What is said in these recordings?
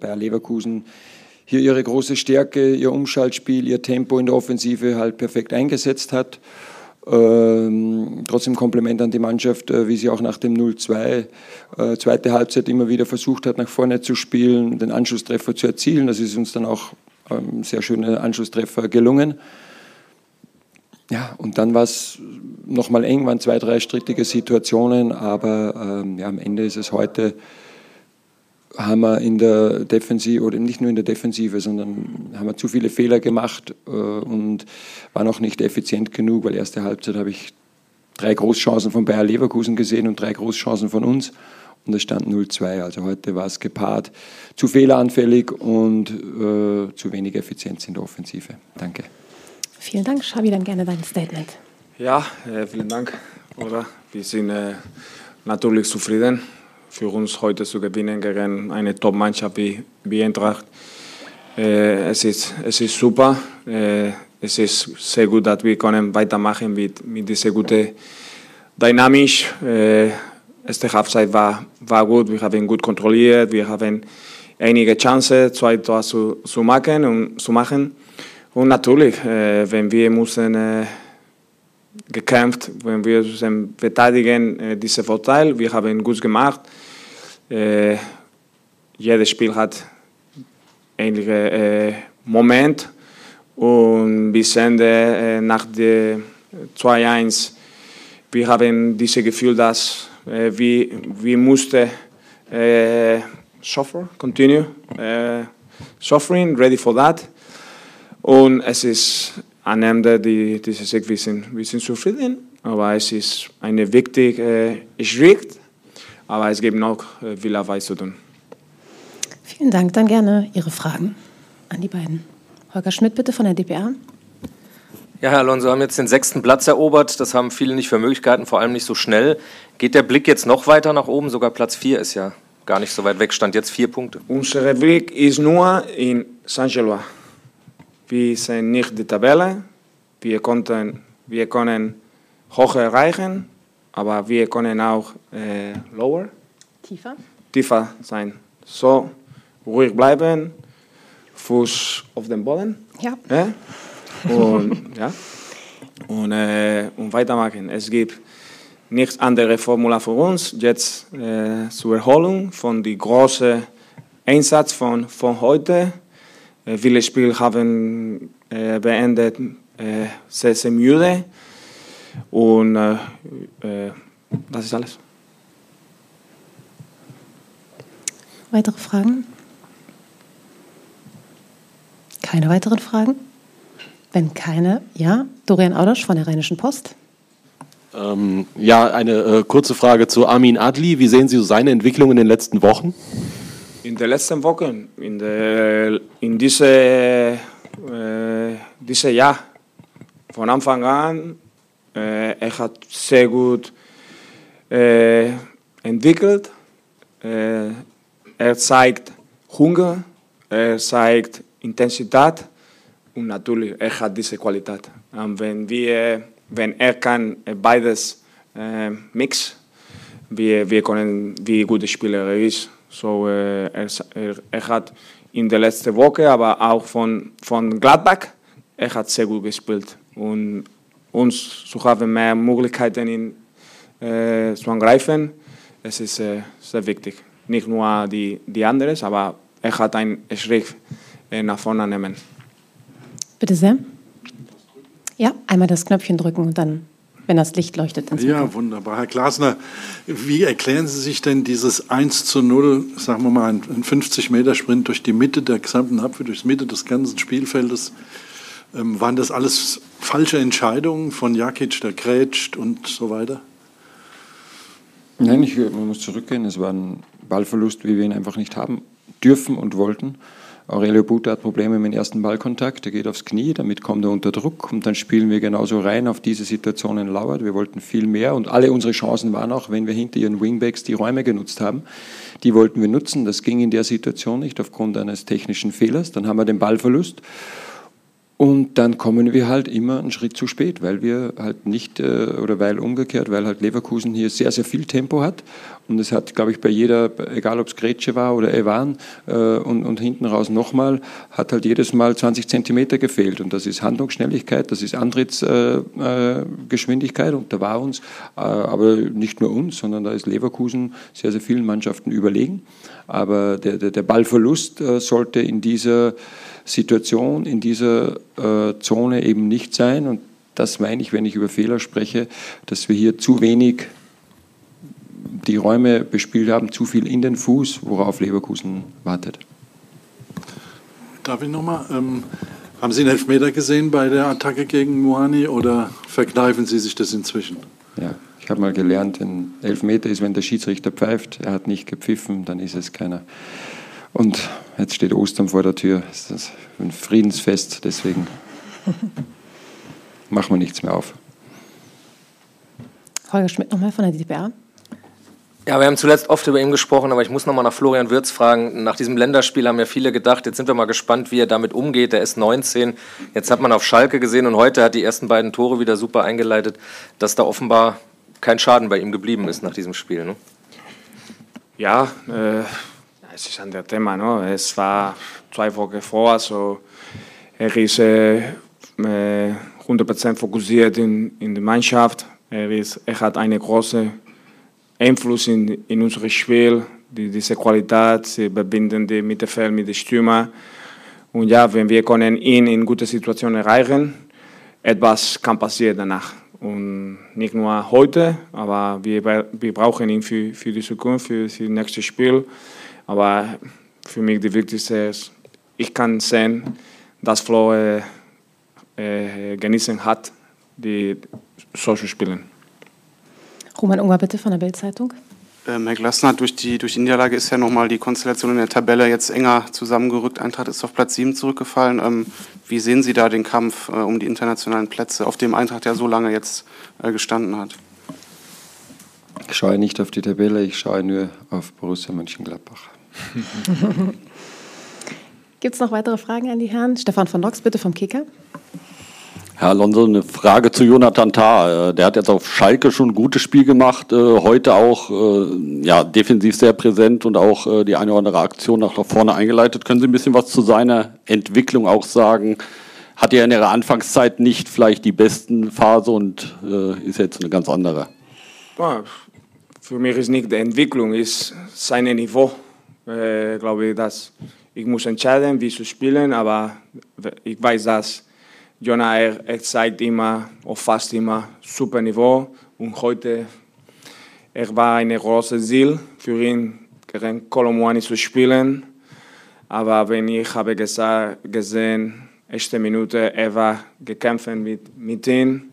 Bayer Leverkusen hier ihre große Stärke, ihr Umschaltspiel, ihr Tempo in der Offensive halt perfekt eingesetzt hat. Ähm, trotzdem Kompliment an die Mannschaft, äh, wie sie auch nach dem 0-2 äh, zweite Halbzeit immer wieder versucht hat, nach vorne zu spielen, den Anschlusstreffer zu erzielen. Das ist uns dann auch ähm, sehr schöne Anschlusstreffer gelungen. Ja, und dann war es nochmal eng, waren zwei, drei strittige Situationen, aber ähm, ja, am Ende ist es heute haben wir in der Defensive, oder nicht nur in der Defensive, sondern haben wir zu viele Fehler gemacht äh, und waren auch nicht effizient genug, weil erste Halbzeit habe ich drei Großchancen von Bayer Leverkusen gesehen und drei Großchancen von uns und es stand 0-2. Also heute war es gepaart zu fehleranfällig und äh, zu wenig Effizienz in der Offensive. Danke. Vielen Dank. Schabi, dann gerne dein Statement. Ja, äh, vielen Dank. Oder? Wir sind äh, natürlich zufrieden für uns heute zu gewinnen gegen eine Top-Mannschaft wie, wie Eintracht. Äh, es, ist, es ist super. Äh, es ist sehr gut, dass wir können weitermachen mit, mit dieser guten Dynamik. Äh, erste Halbzeit war, war gut, wir haben gut kontrolliert, wir haben einige Chancen, zwei Tore zu, zu, machen, und, zu machen. Und natürlich, äh, wenn wir müssen äh, gekämpft, wenn wir verteidigen äh, diesen Vorteil. Wir haben gut gemacht. Äh, jedes Spiel hat ähnliche äh, Moment und bis Ende äh, nach der 2-1 wir haben dieses Gefühl, dass äh, wir, wir mussten äh, suffer, continue, äh, suffering, ready for that. Und es ist am Ende die, dieses Sieg, wir sind, wir sind zufrieden, aber es ist eine wichtige äh, Schritt aber es gibt noch äh, viel Arbeit zu tun. Vielen Dank. Dann gerne Ihre Fragen an die beiden. Holger Schmidt, bitte von der DPA. Ja, Herr Alonso, haben jetzt den sechsten Platz erobert. Das haben viele nicht für Möglichkeiten, vor allem nicht so schnell. Geht der Blick jetzt noch weiter nach oben? Sogar Platz vier ist ja gar nicht so weit weg, stand jetzt vier Punkte. Unser Blick ist nur in Saint-Gilloise. Wir sind nicht die Tabelle. Wir, konnten, wir können hoch erreichen, aber wir können auch äh, lower, tiefer. tiefer sein. So, ruhig bleiben, Fuß auf dem Boden. Ja. ja? Und, ja. Und, äh, und weitermachen. Es gibt nichts andere Formula für uns, jetzt äh, zur Erholung von dem großen Einsatz von, von heute. Äh, viele Spiele haben äh, beendet äh, sehr, sehr müde. Und äh, äh, das ist alles. Weitere Fragen? Keine weiteren Fragen? Wenn keine, ja. Dorian Audosch von der Rheinischen Post. Ähm, ja, eine äh, kurze Frage zu Armin Adli. Wie sehen Sie so seine Entwicklung in den letzten Wochen? In den letzten Wochen, in, der, in diese, äh, diese Jahr, von Anfang an er hat sehr gut äh, entwickelt. Äh, er zeigt Hunger, er zeigt Intensität und natürlich er hat diese Qualität. Und wenn, wir, wenn er kann beides äh, mix, wir, wir können wie gute Spieler er ist. So, äh, er, er, er, hat in der letzten Woche, aber auch von, von Gladbach, er hat sehr gut gespielt. Und uns zu haben mehr Möglichkeiten in, äh, zu angreifen, es ist äh, sehr wichtig. Nicht nur die, die anderen, aber er hat einen Schritt äh, nach vorne nehmen. Bitte sehr. Ja, einmal das Knöpfchen drücken und dann, wenn das Licht leuchtet, ins Ja, wunderbar. Herr Glasner, wie erklären Sie sich denn dieses 1 zu 0, sagen wir mal, ein 50-Meter-Sprint durch die Mitte der gesamten Abwehr, durch die Mitte des ganzen Spielfeldes? Ähm, waren das alles falsche Entscheidungen von Jakic, der grätscht und so weiter? Nein, ich, man muss zurückgehen. Es war ein Ballverlust, wie wir ihn einfach nicht haben dürfen und wollten. Aurelio Buta hat Probleme mit dem ersten Ballkontakt, er geht aufs Knie, damit kommt er unter Druck und dann spielen wir genauso rein auf diese Situationen lauert. Wir wollten viel mehr und alle unsere Chancen waren auch, wenn wir hinter ihren Wingbacks die Räume genutzt haben. Die wollten wir nutzen, das ging in der Situation nicht aufgrund eines technischen Fehlers. Dann haben wir den Ballverlust und dann kommen wir halt immer einen Schritt zu spät, weil wir halt nicht, äh, oder weil umgekehrt, weil halt Leverkusen hier sehr, sehr viel Tempo hat Und es hat, glaube ich, bei jeder, egal ob es Gretsche war oder Evan äh, und, und hinten raus nochmal, hat halt jedes Mal 20 Zentimeter gefehlt. Und das ist Handlungsschnelligkeit, das ist Antrittsgeschwindigkeit äh, und da war uns, äh, aber nicht nur uns, sondern da ist Leverkusen sehr, sehr vielen Mannschaften überlegen. Aber der, der, der Ballverlust äh, sollte in dieser Situation, in dieser äh, Zone eben nicht sein. Und das meine ich, wenn ich über Fehler spreche, dass wir hier zu wenig die Räume bespielt haben, zu viel in den Fuß, worauf Leverkusen wartet. Darf ich nochmal? Ähm, haben Sie einen Elfmeter gesehen bei der Attacke gegen Muani oder verkneifen Sie sich das inzwischen? Ja, ich habe mal gelernt, ein Elfmeter ist, wenn der Schiedsrichter pfeift, er hat nicht gepfiffen, dann ist es keiner. Und jetzt steht Ostern vor der Tür, es ist ein Friedensfest, deswegen machen wir nichts mehr auf. Holger Schmidt nochmal von der DPA. Ja, wir haben zuletzt oft über ihn gesprochen, aber ich muss nochmal nach Florian Würz fragen. Nach diesem Länderspiel haben ja viele gedacht, jetzt sind wir mal gespannt, wie er damit umgeht. Der ist 19. Jetzt hat man auf Schalke gesehen und heute hat die ersten beiden Tore wieder super eingeleitet, dass da offenbar kein Schaden bei ihm geblieben ist nach diesem Spiel. Ne? Ja, äh, es ist ein Thema. Ne? Es war zwei Wochen vor, also er ist äh, 100% fokussiert in, in die Mannschaft. Er, ist, er hat eine große Einfluss in, in unser Spiel, die, diese Qualität, sie verbinden die Mittelfeld mit den Stürmer. Und ja, wenn wir können ihn in gute Situationen erreichen, etwas kann passieren danach. Und nicht nur heute, aber wir, wir brauchen ihn für, für die Zukunft, für, für das nächste Spiel. Aber für mich die wichtigste ist, ich kann sehen, dass Flo äh, äh, genießen hat, die solche Spiele. Roman Unger, bitte von der Bildzeitung. Ähm, Herr Glasner, durch die, durch die Niederlage ist ja nochmal die Konstellation in der Tabelle jetzt enger zusammengerückt. Eintracht ist auf Platz 7 zurückgefallen. Ähm, wie sehen Sie da den Kampf äh, um die internationalen Plätze, auf dem Eintracht ja so lange jetzt äh, gestanden hat? Ich schaue nicht auf die Tabelle, ich schaue nur auf Borussia Mönchengladbach. Gibt es noch weitere Fragen an die Herren? Stefan von Nox, bitte vom Kicker. Herr Alonso, eine Frage zu Jonathan Tah. Äh, der hat jetzt auf Schalke schon ein gutes Spiel gemacht, äh, heute auch äh, ja, defensiv sehr präsent und auch die eine oder andere Aktion nach vorne eingeleitet. Können Sie ein bisschen was zu seiner Entwicklung auch sagen? Hat er in ihrer Anfangszeit nicht vielleicht die besten Phase und ist jetzt eine ganz andere? Für mich ist nicht die Entwicklung, ist sein Niveau. Ich glaube, dass ich muss entscheiden, wie zu spielen, aber ich weiß, dass Jonah, er, zeigt immer, oder fast immer, super Niveau. Und heute, er war eine große Ziel für ihn, gegen Kolomoani zu spielen. Aber wenn ich habe gesehen, erste Minute, er war gekämpft mit, mit ihm.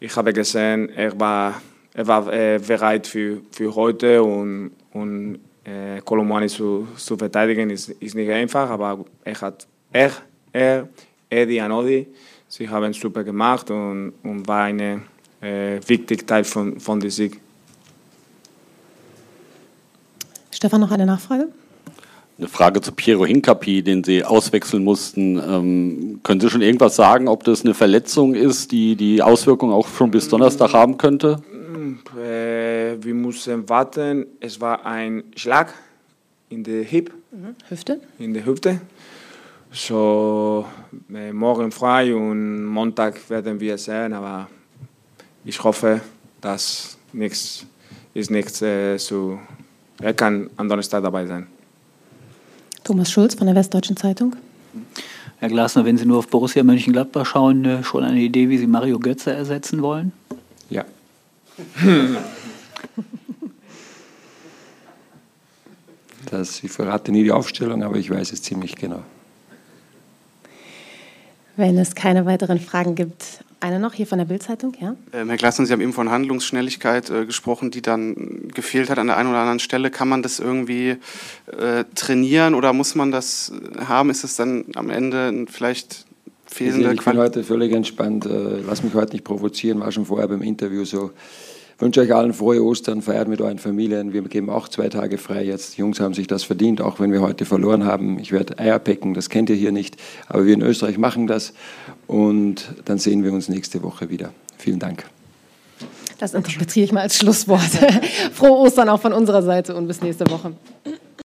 Ich habe gesehen, er war, er war äh, bereit für, für heute und, und äh, Kolomoani zu, zu verteidigen ist, ist nicht einfach, aber er hat, er, er Eddie und Odi. Sie haben super gemacht und, und war ein äh, wichtiger Teil von, von dem Sieg. Stefan, noch eine Nachfrage? Eine Frage zu Piero Hincapi, den Sie auswechseln mussten. Ähm, können Sie schon irgendwas sagen, ob das eine Verletzung ist, die die Auswirkungen auch schon bis Donnerstag haben könnte? Äh, wir müssen warten. Es war ein Schlag in der Hip. Mhm. Hüfte? In der Hüfte. So, äh, morgen frei und Montag werden wir sehen, aber ich hoffe, dass nichts ist nichts äh, so. Er kann am Donnerstag dabei sein. Thomas Schulz von der Westdeutschen Zeitung. Herr Glasner, wenn Sie nur auf Borussia Mönchengladbach schauen, äh, schon eine Idee, wie Sie Mario Götze ersetzen wollen? Ja. das, ich verrate nie die Aufstellung, aber ich weiß es ziemlich genau. Wenn es keine weiteren Fragen gibt, eine noch hier von der Bildzeitung, ja? Ähm, Herr Glassner, Sie haben eben von Handlungsschnelligkeit äh, gesprochen, die dann gefehlt hat an der einen oder anderen Stelle. Kann man das irgendwie äh, trainieren oder muss man das haben? Ist es dann am Ende vielleicht fehlende Ich bin heute völlig entspannt. Äh, lass mich heute nicht provozieren, war schon vorher beim Interview so. Wünsche euch allen frohe Ostern, feiert mit euren Familien. Wir geben auch zwei Tage frei jetzt. Die Jungs haben sich das verdient, auch wenn wir heute verloren haben. Ich werde Eier pecken, das kennt ihr hier nicht. Aber wir in Österreich machen das. Und dann sehen wir uns nächste Woche wieder. Vielen Dank. Das interpretiere ich mal als Schlusswort. Frohe Ostern auch von unserer Seite und bis nächste Woche.